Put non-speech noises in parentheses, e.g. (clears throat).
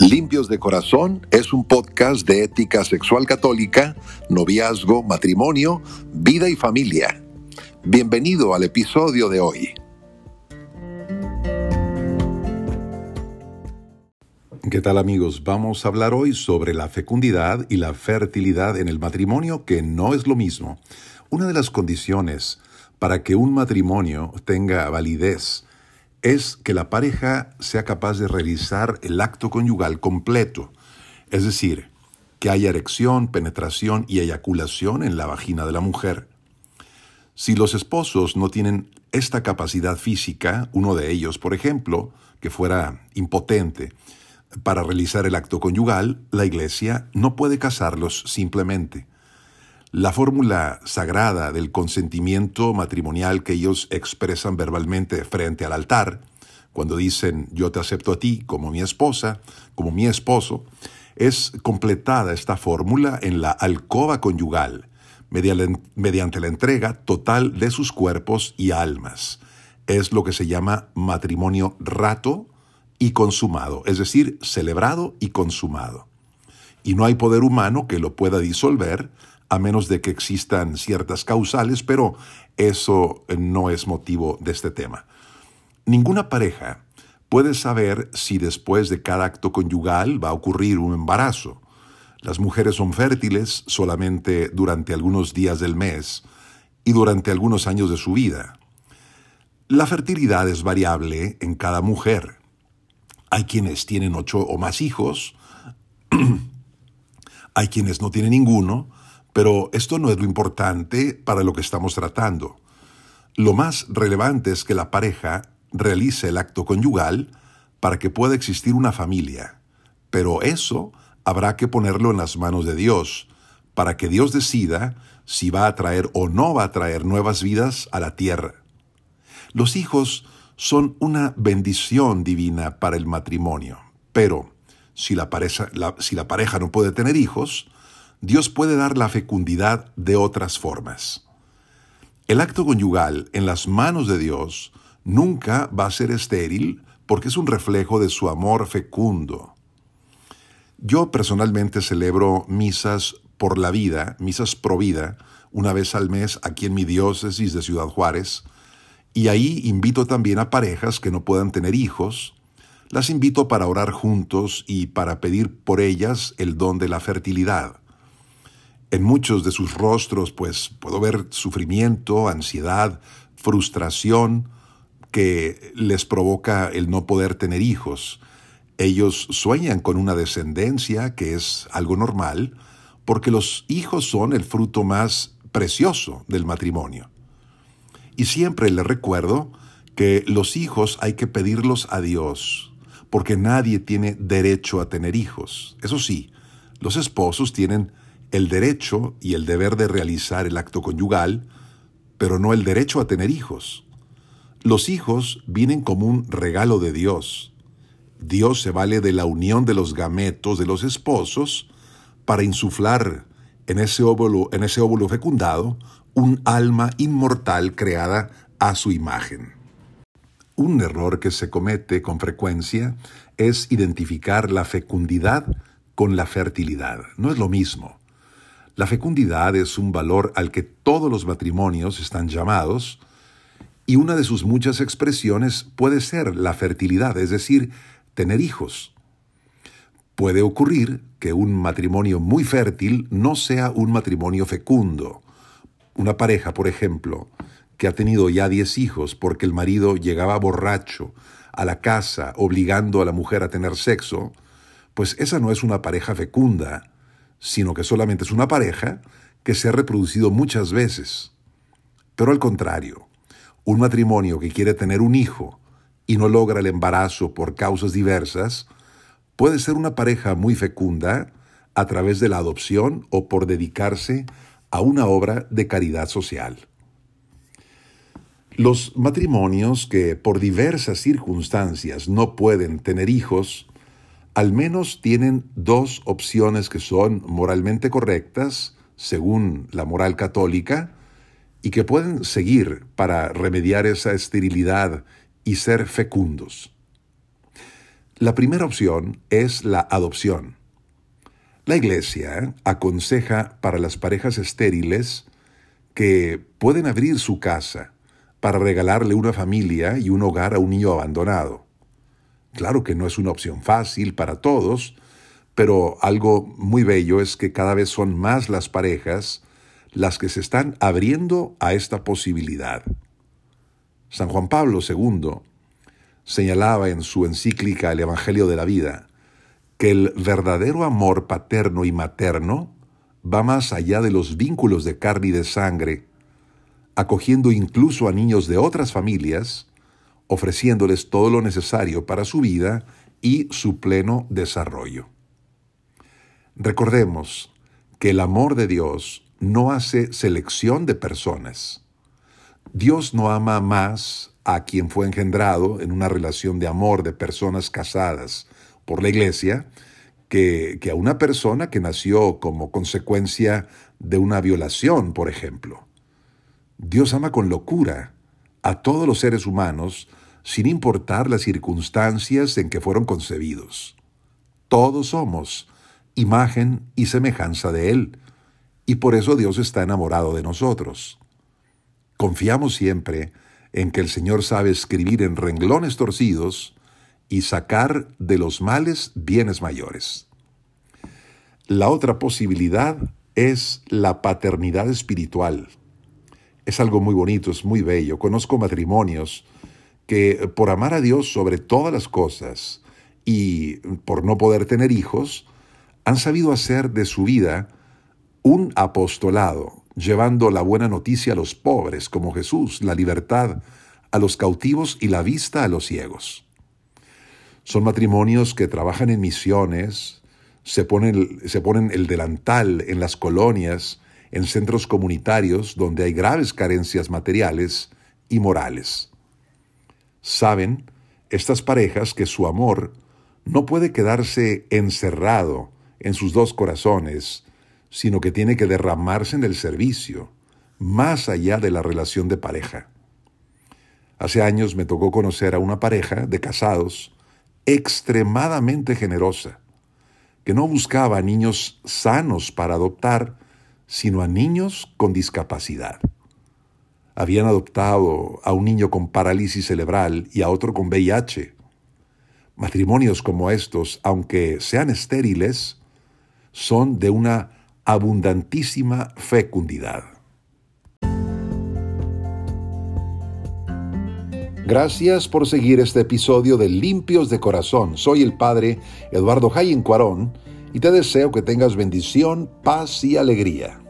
Limpios de Corazón es un podcast de ética sexual católica, noviazgo, matrimonio, vida y familia. Bienvenido al episodio de hoy. ¿Qué tal amigos? Vamos a hablar hoy sobre la fecundidad y la fertilidad en el matrimonio, que no es lo mismo. Una de las condiciones para que un matrimonio tenga validez es que la pareja sea capaz de realizar el acto conyugal completo, es decir, que haya erección, penetración y eyaculación en la vagina de la mujer. Si los esposos no tienen esta capacidad física, uno de ellos, por ejemplo, que fuera impotente para realizar el acto conyugal, la Iglesia no puede casarlos simplemente. La fórmula sagrada del consentimiento matrimonial que ellos expresan verbalmente frente al altar, cuando dicen yo te acepto a ti como mi esposa, como mi esposo, es completada esta fórmula en la alcoba conyugal, mediante la entrega total de sus cuerpos y almas. Es lo que se llama matrimonio rato y consumado, es decir, celebrado y consumado. Y no hay poder humano que lo pueda disolver a menos de que existan ciertas causales, pero eso no es motivo de este tema. Ninguna pareja puede saber si después de cada acto conyugal va a ocurrir un embarazo. Las mujeres son fértiles solamente durante algunos días del mes y durante algunos años de su vida. La fertilidad es variable en cada mujer. Hay quienes tienen ocho o más hijos, (clears throat) hay quienes no tienen ninguno, pero esto no es lo importante para lo que estamos tratando. Lo más relevante es que la pareja realice el acto conyugal para que pueda existir una familia. Pero eso habrá que ponerlo en las manos de Dios, para que Dios decida si va a traer o no va a traer nuevas vidas a la tierra. Los hijos son una bendición divina para el matrimonio, pero si la pareja, si la pareja no puede tener hijos, Dios puede dar la fecundidad de otras formas. El acto conyugal en las manos de Dios nunca va a ser estéril porque es un reflejo de su amor fecundo. Yo personalmente celebro misas por la vida, misas pro vida, una vez al mes aquí en mi diócesis de Ciudad Juárez, y ahí invito también a parejas que no puedan tener hijos, las invito para orar juntos y para pedir por ellas el don de la fertilidad. En muchos de sus rostros, pues puedo ver sufrimiento, ansiedad, frustración que les provoca el no poder tener hijos. Ellos sueñan con una descendencia, que es algo normal, porque los hijos son el fruto más precioso del matrimonio. Y siempre les recuerdo que los hijos hay que pedirlos a Dios, porque nadie tiene derecho a tener hijos. Eso sí, los esposos tienen el derecho y el deber de realizar el acto conyugal, pero no el derecho a tener hijos. Los hijos vienen como un regalo de Dios. Dios se vale de la unión de los gametos de los esposos para insuflar en ese óvulo, en ese óvulo fecundado un alma inmortal creada a su imagen. Un error que se comete con frecuencia es identificar la fecundidad con la fertilidad. No es lo mismo. La fecundidad es un valor al que todos los matrimonios están llamados y una de sus muchas expresiones puede ser la fertilidad, es decir, tener hijos. Puede ocurrir que un matrimonio muy fértil no sea un matrimonio fecundo. Una pareja, por ejemplo, que ha tenido ya 10 hijos porque el marido llegaba borracho a la casa obligando a la mujer a tener sexo, pues esa no es una pareja fecunda, sino que solamente es una pareja que se ha reproducido muchas veces. Pero al contrario, un matrimonio que quiere tener un hijo y no logra el embarazo por causas diversas, puede ser una pareja muy fecunda a través de la adopción o por dedicarse a una obra de caridad social. Los matrimonios que por diversas circunstancias no pueden tener hijos al menos tienen dos opciones que son moralmente correctas, según la moral católica, y que pueden seguir para remediar esa esterilidad y ser fecundos. La primera opción es la adopción. La Iglesia aconseja para las parejas estériles que pueden abrir su casa para regalarle una familia y un hogar a un niño abandonado. Claro que no es una opción fácil para todos, pero algo muy bello es que cada vez son más las parejas las que se están abriendo a esta posibilidad. San Juan Pablo II señalaba en su encíclica El Evangelio de la Vida que el verdadero amor paterno y materno va más allá de los vínculos de carne y de sangre, acogiendo incluso a niños de otras familias, ofreciéndoles todo lo necesario para su vida y su pleno desarrollo. Recordemos que el amor de Dios no hace selección de personas. Dios no ama más a quien fue engendrado en una relación de amor de personas casadas por la iglesia que, a una persona que nació como consecuencia de una violación, por ejemplo. Dios ama con locura a todos los seres humanos sin importar las circunstancias en que fueron concebidos. Todos somos imagen y semejanza de Él, y por eso Dios está enamorado de nosotros. Confiamos siempre en que el Señor sabe escribir en renglones torcidos y sacar de los males bienes mayores. La otra posibilidad es la paternidad espiritual. Es algo muy bonito, es muy bello. Conozco matrimonios que por amar a Dios sobre todas las cosas y por no poder tener hijos, han sabido hacer de su vida un apostolado, llevando la buena noticia a los pobres, como Jesús, la libertad a los cautivos y la vista a los ciegos. Son matrimonios que trabajan en misiones, se ponen, se ponen el delantal en las colonias, en centros comunitarios donde hay graves carencias materiales y morales. Saben estas parejas que su amor no puede quedarse encerrado en sus dos corazones, sino que tiene que derramarse en el servicio, más allá de la relación de pareja. Hace años me tocó conocer a una pareja de casados extremadamente generosa, que no buscaba a niños sanos para adoptar, sino a niños con discapacidad. Habían adoptado a un niño con parálisis cerebral y a otro con VIH. Matrimonios como estos, aunque sean estériles, son de una abundantísima fecundidad. Gracias por seguir este episodio de Limpios de Corazón. Soy el Padre Eduardo Jayen Cuarón y te deseo que tengas bendición, paz y alegría.